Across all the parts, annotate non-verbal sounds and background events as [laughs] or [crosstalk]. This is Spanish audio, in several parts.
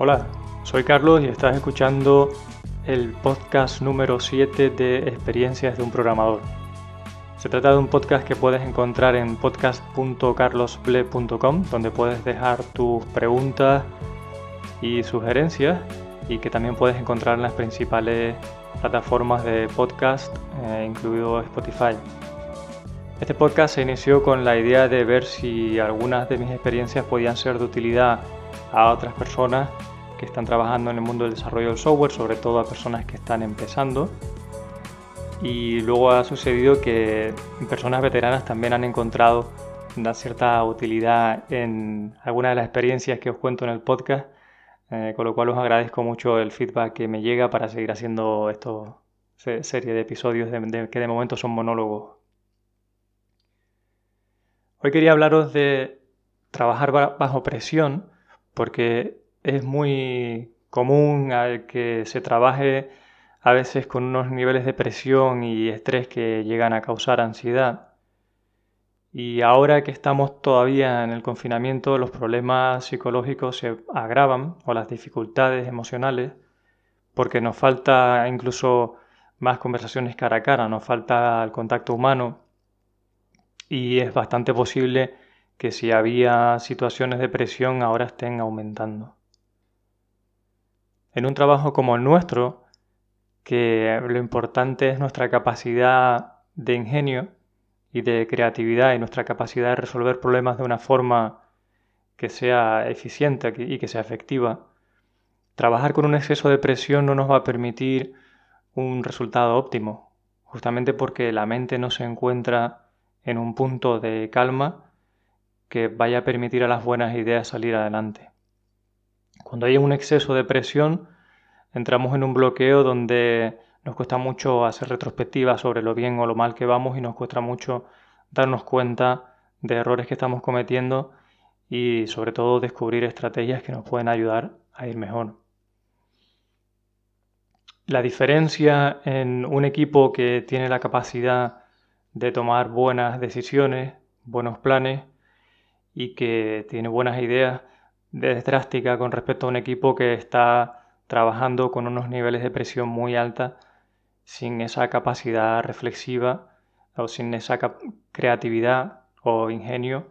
Hola, soy Carlos y estás escuchando el podcast número 7 de Experiencias de un programador. Se trata de un podcast que puedes encontrar en podcast.carlosble.com, donde puedes dejar tus preguntas y sugerencias y que también puedes encontrar en las principales plataformas de podcast, eh, incluido Spotify. Este podcast se inició con la idea de ver si algunas de mis experiencias podían ser de utilidad a otras personas que están trabajando en el mundo del desarrollo del software, sobre todo a personas que están empezando y luego ha sucedido que personas veteranas también han encontrado una cierta utilidad en algunas de las experiencias que os cuento en el podcast, eh, con lo cual os agradezco mucho el feedback que me llega para seguir haciendo esta serie de episodios que de momento son monólogos. Hoy quería hablaros de trabajar bajo presión porque es muy común que se trabaje a veces con unos niveles de presión y estrés que llegan a causar ansiedad. Y ahora que estamos todavía en el confinamiento, los problemas psicológicos se agravan o las dificultades emocionales porque nos falta incluso más conversaciones cara a cara, nos falta el contacto humano y es bastante posible que si había situaciones de presión ahora estén aumentando. En un trabajo como el nuestro, que lo importante es nuestra capacidad de ingenio y de creatividad y nuestra capacidad de resolver problemas de una forma que sea eficiente y que sea efectiva. Trabajar con un exceso de presión no nos va a permitir un resultado óptimo, justamente porque la mente no se encuentra en un punto de calma que vaya a permitir a las buenas ideas salir adelante. Cuando hay un exceso de presión, entramos en un bloqueo donde nos cuesta mucho hacer retrospectiva sobre lo bien o lo mal que vamos y nos cuesta mucho darnos cuenta de errores que estamos cometiendo y sobre todo descubrir estrategias que nos pueden ayudar a ir mejor. La diferencia en un equipo que tiene la capacidad de tomar buenas decisiones, buenos planes y que tiene buenas ideas es drástica con respecto a un equipo que está trabajando con unos niveles de presión muy alta, sin esa capacidad reflexiva o sin esa creatividad o ingenio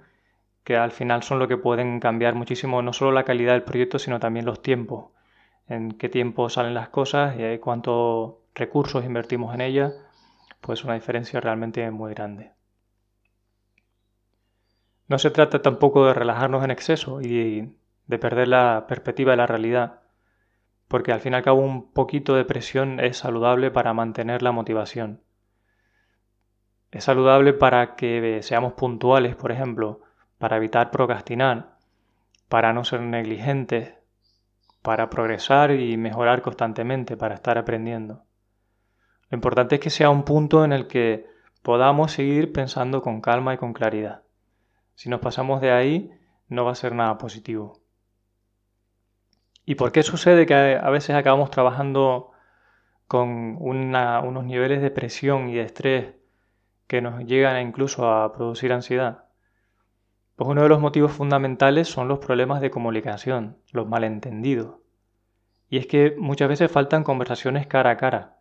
que al final son lo que pueden cambiar muchísimo no solo la calidad del proyecto, sino también los tiempos, en qué tiempo salen las cosas y cuántos recursos invertimos en ellas, pues una diferencia realmente muy grande. No se trata tampoco de relajarnos en exceso y de perder la perspectiva de la realidad, porque al fin y al cabo un poquito de presión es saludable para mantener la motivación. Es saludable para que seamos puntuales, por ejemplo, para evitar procrastinar, para no ser negligentes, para progresar y mejorar constantemente, para estar aprendiendo. Lo importante es que sea un punto en el que podamos seguir pensando con calma y con claridad. Si nos pasamos de ahí, no va a ser nada positivo. ¿Y por qué sucede que a veces acabamos trabajando con unos niveles de presión y de estrés que nos llegan incluso a producir ansiedad? Pues uno de los motivos fundamentales son los problemas de comunicación, los malentendidos. Y es que muchas veces faltan conversaciones cara a cara.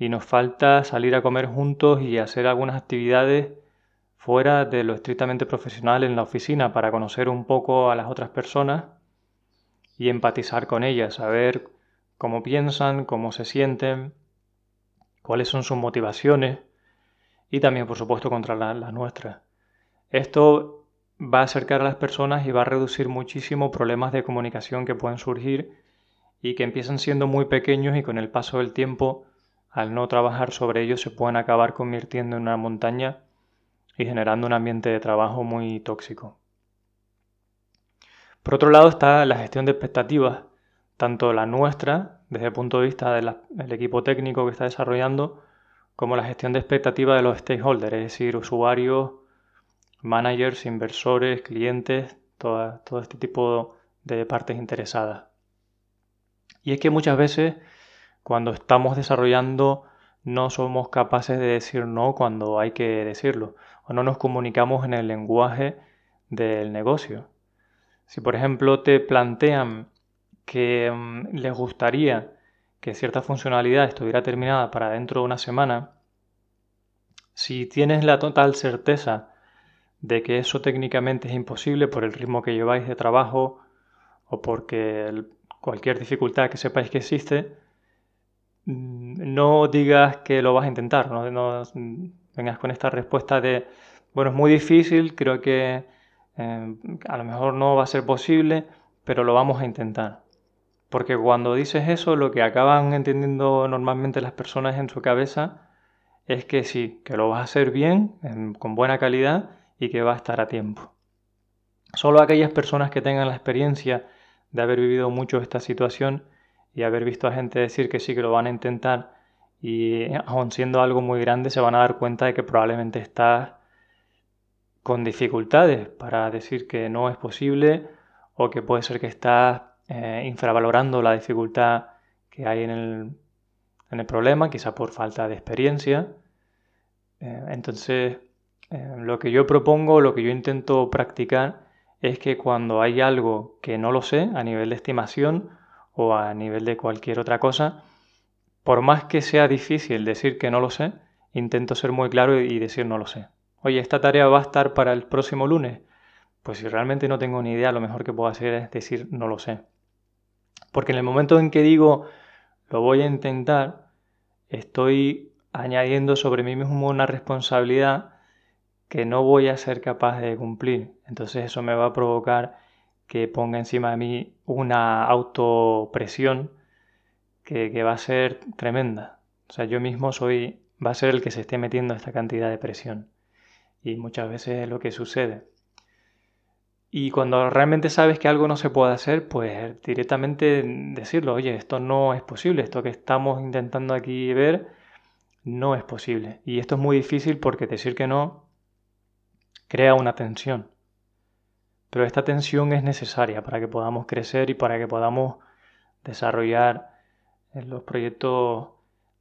Y nos falta salir a comer juntos y hacer algunas actividades fuera de lo estrictamente profesional en la oficina para conocer un poco a las otras personas y empatizar con ellas, saber cómo piensan, cómo se sienten, cuáles son sus motivaciones y también, por supuesto, contra las nuestras. Esto va a acercar a las personas y va a reducir muchísimo problemas de comunicación que pueden surgir y que empiezan siendo muy pequeños y con el paso del tiempo, al no trabajar sobre ellos, se pueden acabar convirtiendo en una montaña y generando un ambiente de trabajo muy tóxico. Por otro lado está la gestión de expectativas, tanto la nuestra, desde el punto de vista del equipo técnico que está desarrollando, como la gestión de expectativas de los stakeholders, es decir, usuarios, managers, inversores, clientes, todo, todo este tipo de partes interesadas. Y es que muchas veces cuando estamos desarrollando no somos capaces de decir no cuando hay que decirlo, o no nos comunicamos en el lenguaje del negocio. Si por ejemplo te plantean que mm, les gustaría que cierta funcionalidad estuviera terminada para dentro de una semana, si tienes la total certeza de que eso técnicamente es imposible por el ritmo que lleváis de trabajo o porque cualquier dificultad que sepáis que existe, no digas que lo vas a intentar, no, vengas con esta respuesta de, bueno, es muy difícil, creo que eh, a lo mejor no va a ser posible, pero lo vamos a intentar. Porque cuando dices eso, lo que acaban entendiendo normalmente las personas en su cabeza es que sí, que lo vas a hacer bien, con buena calidad y que va a estar a tiempo. Solo aquellas personas que tengan la experiencia de haber vivido mucho esta situación y haber visto a gente decir que sí, que lo van a intentar y aun siendo algo muy grande se van a dar cuenta de que probablemente estás con dificultades para decir que no es posible o que puede ser que estás eh, infravalorando la dificultad que hay en el, en el problema, quizá por falta de experiencia. Eh, entonces, eh, lo que yo propongo, lo que yo intento practicar, es que cuando hay algo que no lo sé a nivel de estimación o a nivel de cualquier otra cosa, por más que sea difícil decir que no lo sé, intento ser muy claro y decir no lo sé. Oye, esta tarea va a estar para el próximo lunes. Pues si realmente no tengo ni idea, lo mejor que puedo hacer es decir no lo sé. Porque en el momento en que digo lo voy a intentar, estoy añadiendo sobre mí mismo una responsabilidad que no voy a ser capaz de cumplir. Entonces eso me va a provocar que ponga encima de mí una autopresión que, que va a ser tremenda. O sea, yo mismo soy, va a ser el que se esté metiendo esta cantidad de presión. Y muchas veces es lo que sucede. Y cuando realmente sabes que algo no se puede hacer, pues directamente decirlo, oye, esto no es posible, esto que estamos intentando aquí ver no es posible. Y esto es muy difícil porque decir que no crea una tensión. Pero esta tensión es necesaria para que podamos crecer y para que podamos desarrollar los proyectos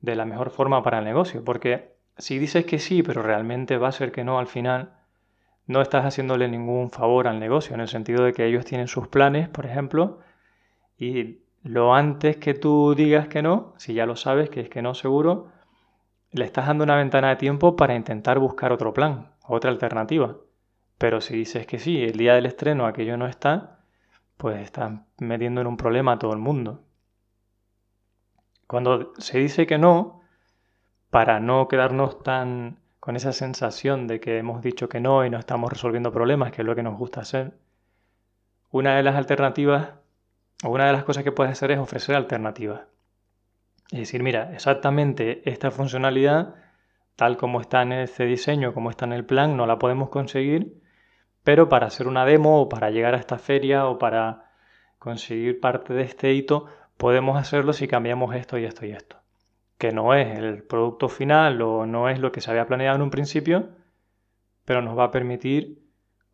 de la mejor forma para el negocio. Porque si dices que sí, pero realmente va a ser que no al final, no estás haciéndole ningún favor al negocio, en el sentido de que ellos tienen sus planes, por ejemplo, y lo antes que tú digas que no, si ya lo sabes que es que no seguro, le estás dando una ventana de tiempo para intentar buscar otro plan, otra alternativa. Pero si dices que sí, el día del estreno aquello no está, pues estás metiendo en un problema a todo el mundo. Cuando se dice que no, para no quedarnos tan con esa sensación de que hemos dicho que no y no estamos resolviendo problemas, que es lo que nos gusta hacer, una de las alternativas o una de las cosas que puedes hacer es ofrecer alternativas. Es decir, mira, exactamente esta funcionalidad, tal como está en este diseño, como está en el plan, no la podemos conseguir, pero para hacer una demo o para llegar a esta feria o para conseguir parte de este hito, podemos hacerlo si cambiamos esto y esto y esto que no es el producto final o no es lo que se había planeado en un principio, pero nos va a permitir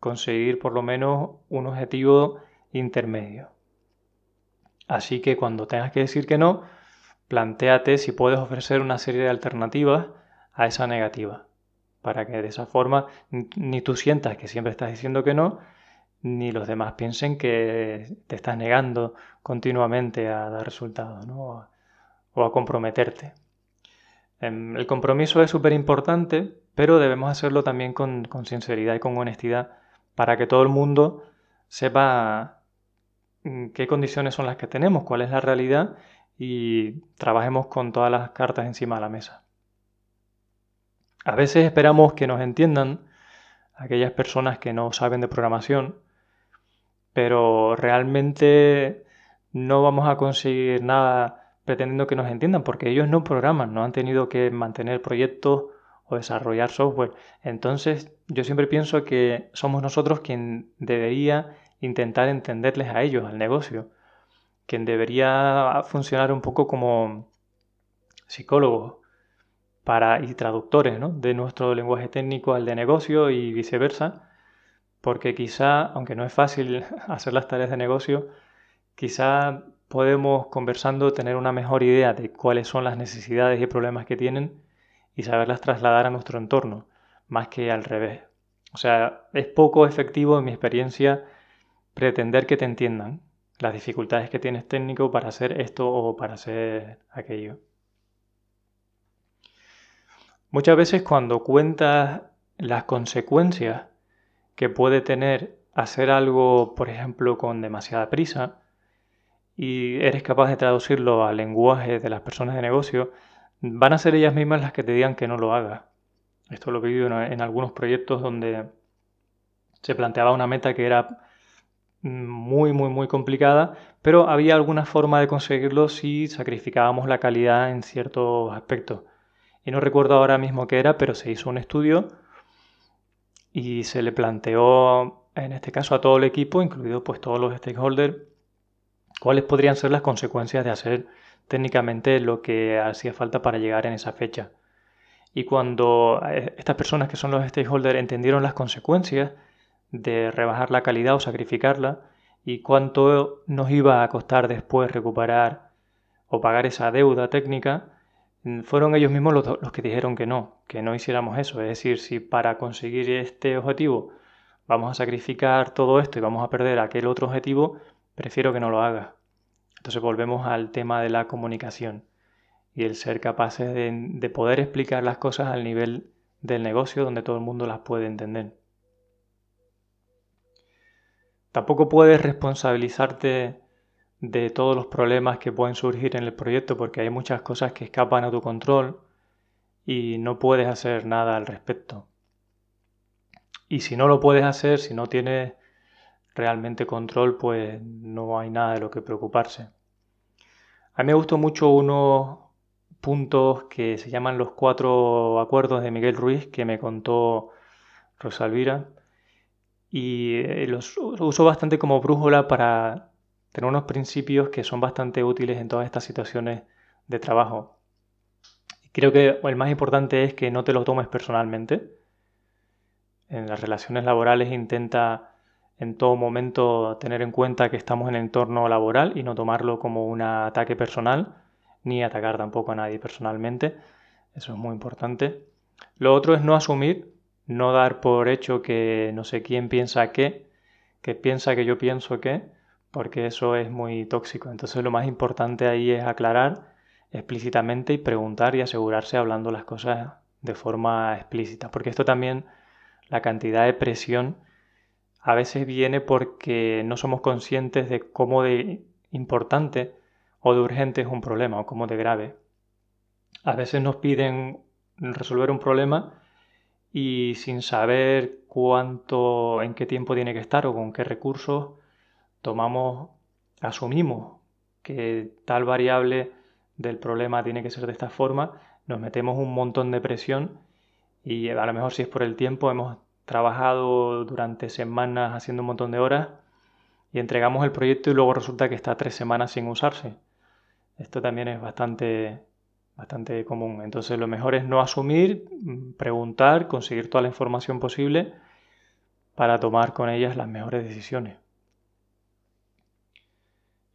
conseguir por lo menos un objetivo intermedio. Así que cuando tengas que decir que no, planteate si puedes ofrecer una serie de alternativas a esa negativa, para que de esa forma ni tú sientas que siempre estás diciendo que no, ni los demás piensen que te estás negando continuamente a dar resultados. o a comprometerte. Em, el compromiso es súper importante, pero debemos hacerlo también con, sinceridad y con honestidad para que todo el mundo sepa mm, qué condiciones son las que tenemos, cuál es la realidad y trabajemos con todas las cartas encima de la mesa. A veces esperamos que nos entiendan aquellas personas que no saben de programación, pero realmente no vamos a conseguir nada pretendiendo que nos entiendan, porque ellos no programan, no han tenido que mantener proyectos o desarrollar software. Entonces, yo siempre pienso que somos nosotros quien debería intentar entenderles a ellos, al negocio, quien debería funcionar un poco como psicólogos para, y traductores ¿no? de nuestro lenguaje técnico al de negocio y viceversa, porque quizá, aunque no es fácil [laughs] hacer las tareas de negocio, quizá podemos conversando tener una mejor idea de cuáles son las necesidades y problemas que tienen y saberlas trasladar a nuestro entorno, más que al revés. O sea, es poco efectivo en mi experiencia pretender que te entiendan las dificultades que tienes técnico para hacer esto o para hacer aquello. Muchas veces cuando cuentas las consecuencias que puede tener hacer algo, por ejemplo, con demasiada prisa, y eres capaz de traducirlo al lenguaje de las personas de negocio, van a ser ellas mismas las que te digan que no lo hagas. Esto lo he vivido en algunos proyectos donde se planteaba una meta que era muy, muy, muy complicada, pero había alguna forma de conseguirlo si sacrificábamos la calidad en ciertos aspectos. Y no recuerdo ahora mismo qué era, pero se hizo un estudio y se le planteó, en este caso a todo el equipo, incluido pues todos los stakeholders, cuáles podrían ser las consecuencias de hacer técnicamente lo que hacía falta para llegar en esa fecha. Y cuando eh, estas personas que son los stakeholders entendieron las consecuencias de rebajar la calidad o sacrificarla y cuánto nos iba a costar después recuperar o pagar esa deuda técnica, fueron ellos mismos los, los, que dijeron que no, que no hiciéramos eso. Es decir, si para conseguir este objetivo vamos a sacrificar todo esto y vamos a perder aquel otro objetivo, prefiero que no lo haga. Entonces volvemos al tema de la comunicación y el ser capaces de, poder explicar las cosas al nivel del negocio donde todo el mundo las puede entender. Tampoco puedes responsabilizarte de todos los problemas que pueden surgir en el proyecto porque hay muchas cosas que escapan a tu control y no puedes hacer nada al respecto. Y si no lo puedes hacer, si no tienes realmente control, pues no hay nada de lo que preocuparse. A mí me gustó mucho unos puntos que se llaman los cuatro acuerdos de Miguel Ruiz que me contó Rosalvira y eh, los uso bastante como brújula para tener unos principios que son bastante útiles en todas estas situaciones de trabajo. Creo que el más importante es que no te lo tomes personalmente. En las relaciones laborales intenta en todo momento tener en cuenta que estamos en el entorno laboral y no tomarlo como un ataque personal, ni atacar tampoco a nadie personalmente. Eso es muy importante. Lo otro es no asumir, no dar por hecho que no sé quién piensa qué, que piensa que yo pienso qué, porque eso es muy tóxico. Entonces lo más importante ahí es aclarar explícitamente y preguntar y asegurarse hablando las cosas de forma explícita, porque esto también, la cantidad de presión a veces viene porque no somos conscientes de cómo de importante o de urgente es un problema o cómo de grave. A veces nos piden resolver un problema y sin saber cuánto, en qué tiempo tiene que estar o con qué recursos, tomamos, asumimos que tal variable del problema tiene que ser de esta forma, nos metemos un montón de presión y a lo mejor si es por el tiempo hemos trabajado durante semanas haciendo un montón de horas y entregamos el proyecto y luego resulta que está tres semanas sin usarse. Esto también es bastante, bastante común. Entonces lo mejor es no asumir, preguntar, conseguir toda la información posible para tomar con ellas las mejores decisiones.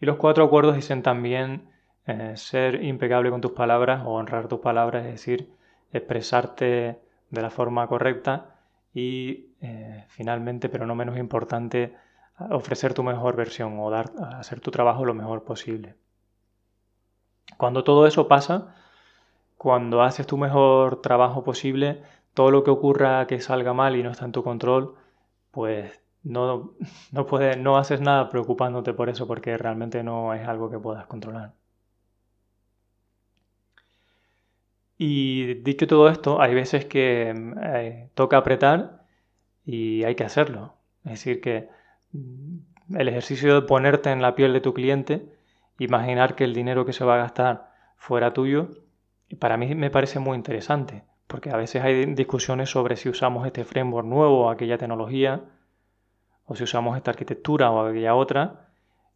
Y los cuatro acuerdos dicen también eh, ser impecable con tus palabras o honrar tus palabras, es decir, expresarte de la forma correcta y eh, finalmente, pero no menos importante, ofrecer tu mejor versión o dar, hacer tu trabajo lo mejor posible. Cuando todo eso pasa, cuando haces tu mejor trabajo posible, todo lo que ocurra que salga mal y no está en tu control, pues no, [laughs] no, puedes, no haces nada preocupándote por eso porque realmente no es algo que puedas controlar. Y dicho todo esto, hay veces que eh, toca apretar y hay que hacerlo. Es decir, que mm, el ejercicio de ponerte en la piel de tu cliente, imaginar que el dinero que se va a gastar fuera tuyo, para mí me parece muy interesante, porque a veces hay discusiones sobre si usamos este framework nuevo o aquella tecnología, o si usamos esta arquitectura o aquella otra,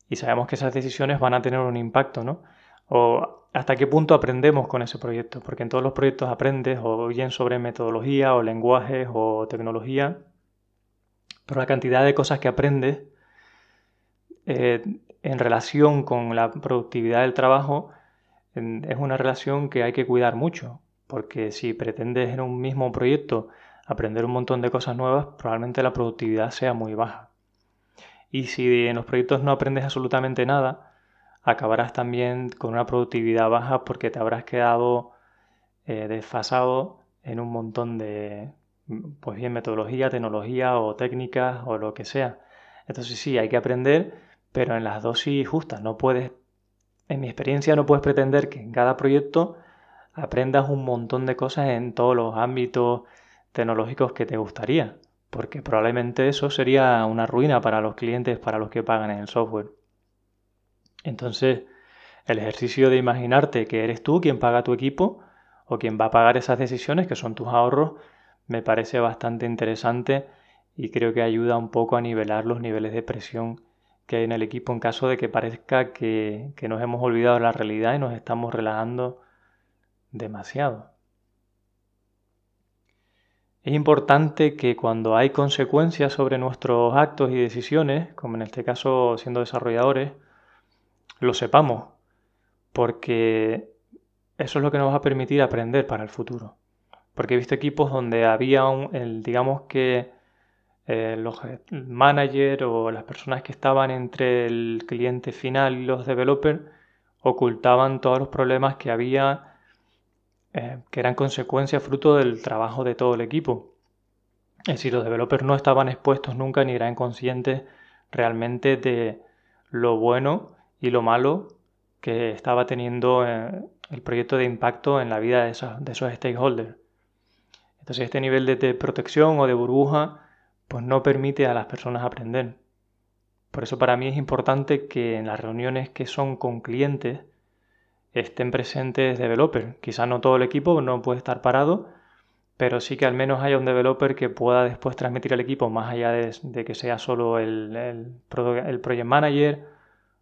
y sabemos que esas decisiones van a tener un impacto, ¿no? o hasta qué punto aprendemos con ese proyecto, porque en todos los proyectos aprendes o bien sobre metodología o lenguajes o tecnología, pero la cantidad de cosas que aprendes eh, en relación con la productividad del trabajo es una relación que hay que cuidar mucho, porque si pretendes en un mismo proyecto aprender un montón de cosas nuevas, probablemente la productividad sea muy baja. Y si en los proyectos no aprendes absolutamente nada, acabarás también con una productividad baja porque te habrás quedado eh, desfasado en un montón de, pues bien, metodología, tecnología o técnicas o lo que sea. Entonces sí, hay que aprender, pero en las dosis justas. No puedes, en mi experiencia, no puedes pretender que en cada proyecto aprendas un montón de cosas en todos los ámbitos tecnológicos que te gustaría, porque probablemente eso sería una ruina para los clientes, para los que pagan el software. Entonces, el ejercicio de imaginarte que eres tú quien paga tu equipo o quien va a pagar esas decisiones, que son tus ahorros, me parece bastante interesante y creo que ayuda un poco a nivelar los niveles de presión que hay en el equipo en caso de que parezca que, que nos hemos olvidado de la realidad y nos estamos relajando demasiado. Es importante que cuando hay consecuencias sobre nuestros actos y decisiones, como en este caso siendo desarrolladores, lo sepamos, porque eso es lo que nos va a permitir aprender para el futuro. Porque he visto equipos donde había un, digamos que eh, los managers o las personas que estaban entre el cliente final y los developers ocultaban todos los problemas que había eh, que eran consecuencia fruto del trabajo de todo el equipo. Es decir, los developers no estaban expuestos nunca ni eran conscientes realmente de lo bueno y lo malo que estaba teniendo eh, el proyecto de impacto en la vida de esos, de stakeholders. Entonces este nivel de, protección o de burbuja pues no permite a las personas aprender. Por eso para mí es importante que en las reuniones que son con clientes estén presentes developers. Quizá no todo el equipo no puede estar parado, pero sí que al menos haya un developer que pueda después transmitir al equipo más allá de, que sea solo el, el, project manager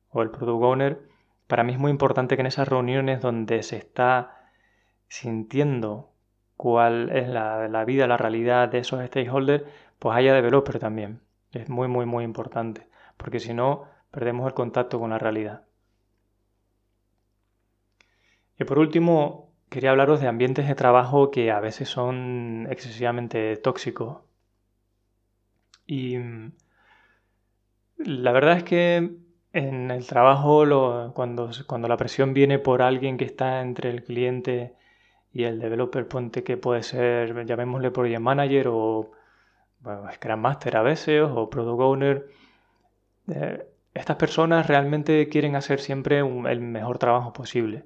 o el product owner. Para mí es muy importante que en esas reuniones donde se está sintiendo cuál es la, vida, la realidad de esos stakeholders, pues haya developer también. Es muy, muy, muy importante, porque si no, perdemos el contacto con la realidad. Y por último, quería hablaros de ambientes de trabajo que a veces son excesivamente tóxicos. Y mm, la verdad es que en el trabajo, cuando, cuando la presión viene por alguien que está entre el cliente y el developer ponte que puede ser, llamémosle Project Manager o bueno, Scrum Master a veces o Product Owner. Eh, estas personas realmente quieren hacer siempre el mejor trabajo posible.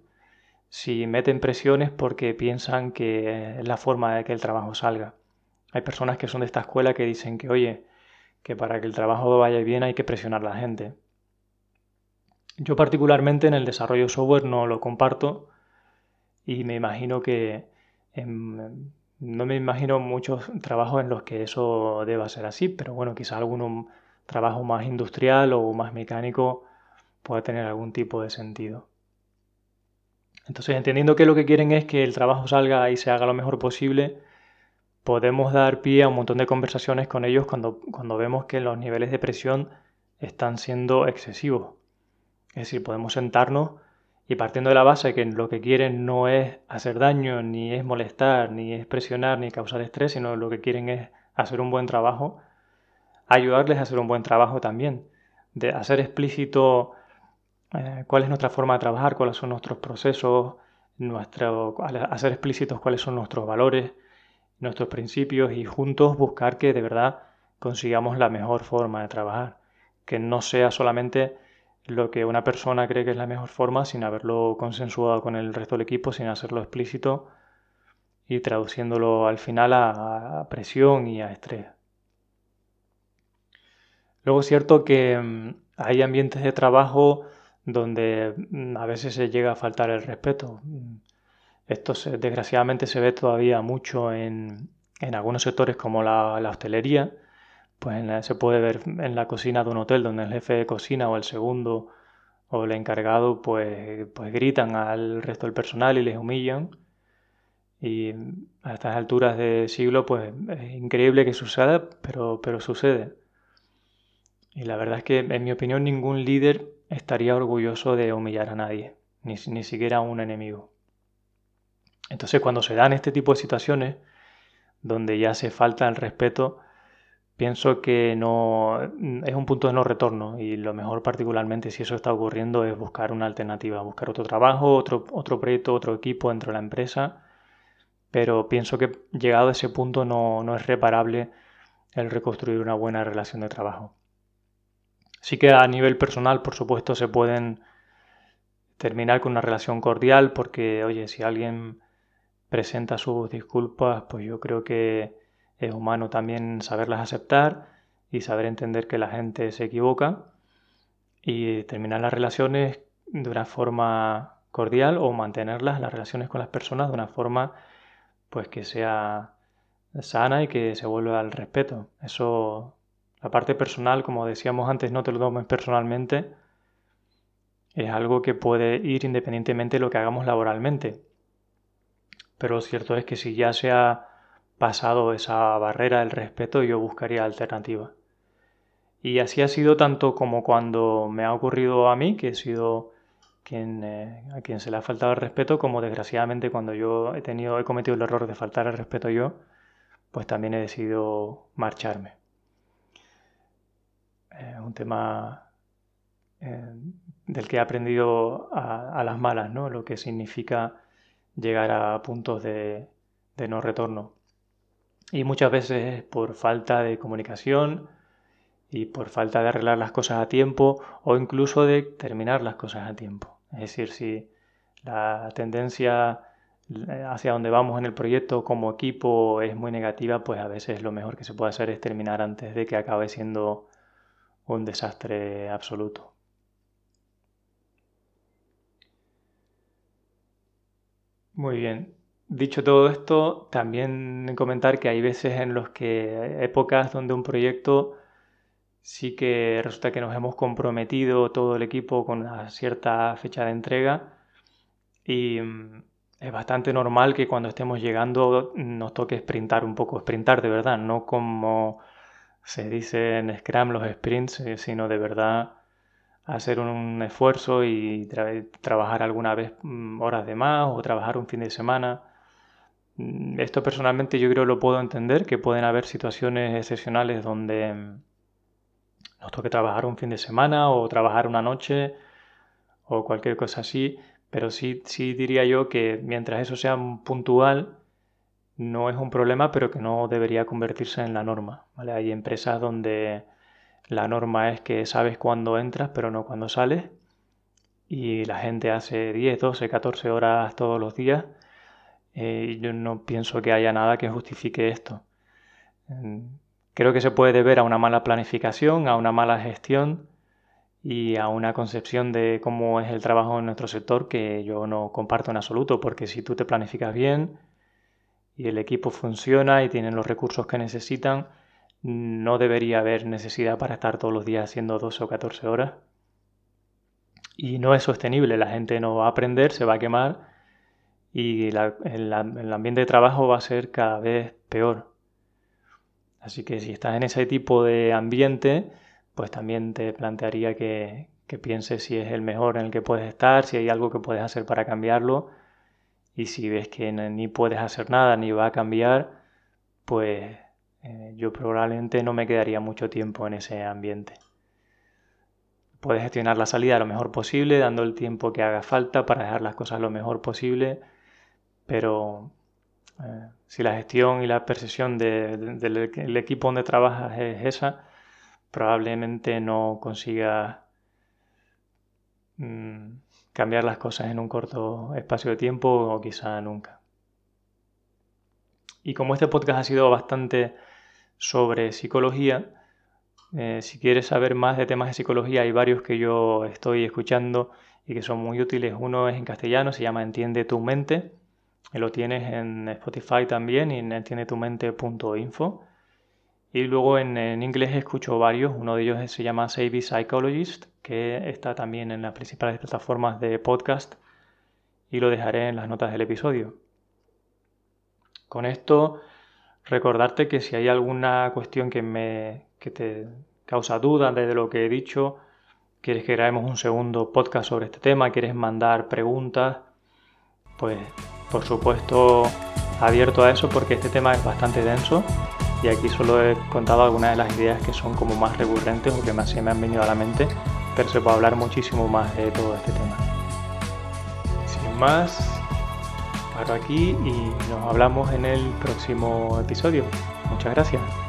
Si meten presiones porque piensan que es la forma de que el trabajo salga. Hay personas que son de esta escuela que dicen que, oye, que para que el trabajo vaya bien hay que presionar a la gente. Yo particularmente en el desarrollo de software no lo comparto y me imagino que no me imagino muchos trabajos en los que eso deba ser así, pero bueno, quizá algún trabajo más industrial o más mecánico pueda tener algún tipo de sentido. Entonces, entendiendo que lo que quieren es que el trabajo salga y se haga lo mejor posible, podemos dar pie a un montón de conversaciones con ellos cuando, cuando vemos que los niveles de presión están siendo excesivos. Es decir, podemos sentarnos y partiendo de la base que lo que quieren no es hacer daño, ni es molestar, ni es presionar, ni causar estrés, sino lo que quieren es hacer un buen trabajo, ayudarles a hacer un buen trabajo también, de hacer explícito eh, cuál es nuestra forma de trabajar, cuáles son nuestros procesos, nuestro, hacer explícitos cuáles son nuestros valores, nuestros principios y juntos buscar que de verdad consigamos la mejor forma de trabajar, que no sea solamente lo que una persona cree que es la mejor forma sin haberlo consensuado con el resto del equipo, sin hacerlo explícito y traduciéndolo al final a, presión y a estrés. Luego es cierto que mm, hay ambientes de trabajo donde mm, a veces se llega a faltar el respeto. Esto desgraciadamente se ve todavía mucho en, algunos sectores como la hostelería, pues se puede ver en la cocina de un hotel donde el jefe de cocina o el segundo o el encargado pues, pues gritan al resto del personal y les humillan. Y a estas alturas de siglo pues es increíble que suceda, pero, pero sucede. Y la verdad es que en mi opinión ningún líder estaría orgulloso de humillar a nadie, ni, ni siquiera a un enemigo. Entonces cuando se dan este tipo de situaciones donde ya hace falta el respeto, pienso que no es un punto de no retorno y lo mejor particularmente si eso está ocurriendo es buscar una alternativa, buscar otro trabajo, otro, otro proyecto, otro equipo dentro de la empresa, pero pienso que llegado a ese punto no, no es reparable el reconstruir una buena relación de trabajo. Sí que a nivel personal, por supuesto, se pueden terminar con una relación cordial porque, oye, si alguien presenta sus disculpas, pues yo creo que es humano también saberlas aceptar y saber entender que la gente se equivoca y terminar las relaciones de una forma cordial o mantenerlas, las relaciones con las personas de una forma pues que sea sana y que se vuelva al respeto. Eso, la parte personal, como decíamos antes, no te lo tomes personalmente, es algo que puede ir independientemente de lo que hagamos laboralmente. Pero lo cierto es que si ya se ha pasado esa barrera del respeto, yo buscaría alternativas. Y así ha sido tanto como cuando me ha ocurrido a mí, que he sido quien, eh, a quien se le ha faltado el respeto, como desgraciadamente cuando yo he tenido, he cometido el error de faltar el respeto yo, pues también he decidido marcharme. Es un tema eh, del que he aprendido a, las malas, ¿no? Lo que significa llegar a puntos de, de no retorno. Y muchas veces por falta de comunicación y por falta de arreglar las cosas a tiempo o incluso de terminar las cosas a tiempo. Es decir, si la tendencia hacia donde vamos en el proyecto como equipo es muy negativa, pues a veces lo mejor que se puede hacer es terminar antes de que acabe siendo un desastre absoluto. Muy bien. Dicho todo esto, también comentar que hay veces en los que épocas donde un proyecto sí que resulta que nos hemos comprometido todo el equipo con una cierta fecha de entrega y mm, es bastante normal que cuando estemos llegando nos toque sprintar un poco, sprintar de verdad, no como se dice en Scrum los sprints, eh, sino de verdad hacer un esfuerzo y trabajar alguna vez mm, horas de más o trabajar un fin de semana. Mm, esto personalmente yo creo lo puedo entender, que pueden haber situaciones excepcionales donde mm, nos toque trabajar un fin de semana o trabajar una noche o cualquier cosa así, pero sí, sí diría yo que mientras eso sea puntual, no es un problema, pero que no debería convertirse en la norma. ¿vale? Hay empresas donde la norma es que sabes cuándo entras, pero no cuándo sales. Y la gente hace 10, 12, 14 horas todos los días. Eh, y yo no pienso que haya nada que justifique esto. Creo que se puede deber a una mala planificación, a una mala gestión y a una concepción de cómo es el trabajo en nuestro sector que yo no comparto en absoluto, porque si tú te planificas bien y el equipo funciona y tienen los recursos que necesitan, no debería haber necesidad para estar todos los días haciendo 12 o 14 horas. Y no es sostenible, la gente no va a aprender, se va a quemar y el, el ambiente de trabajo va a ser cada vez peor. Así que si estás en ese tipo de ambiente, pues también te plantearía que, pienses si es el mejor en el que puedes estar, si hay algo que puedes hacer para cambiarlo. Y si ves que ni puedes hacer nada ni va a cambiar, pues eh, yo probablemente no me quedaría mucho tiempo en ese ambiente. Puedes gestionar la salida lo mejor posible, dando el tiempo que haga falta para dejar las cosas lo mejor posible, pero eh, si la gestión y la percepción del equipo donde trabajas es esa, probablemente no consigas mm, cambiar las cosas en un corto espacio de tiempo o quizá nunca. Y como este podcast ha sido bastante sobre psicología, eh, si quieres saber más de temas de psicología, hay varios que yo estoy escuchando y que son muy útiles. Uno es en castellano, se llama Entiende tu mente lo tienes en Spotify también y en entiendetumente.info. Y luego en, inglés escucho varios, uno de ellos se llama Savvy Psychologist, que está también en las principales plataformas de podcast y lo dejaré en las notas del episodio. Con esto, recordarte que si hay alguna cuestión que, me, que te causa duda de lo que he dicho, quieres que grabemos un segundo podcast sobre este tema, quieres mandar preguntas, pues Por supuesto, abierto a eso porque este tema es bastante denso y aquí solo he contado algunas de las ideas que son como más recurrentes o que más se me han venido a la mente, pero se puede hablar muchísimo más de todo este tema. Sin más, paro aquí y nos hablamos en el próximo episodio. Muchas gracias.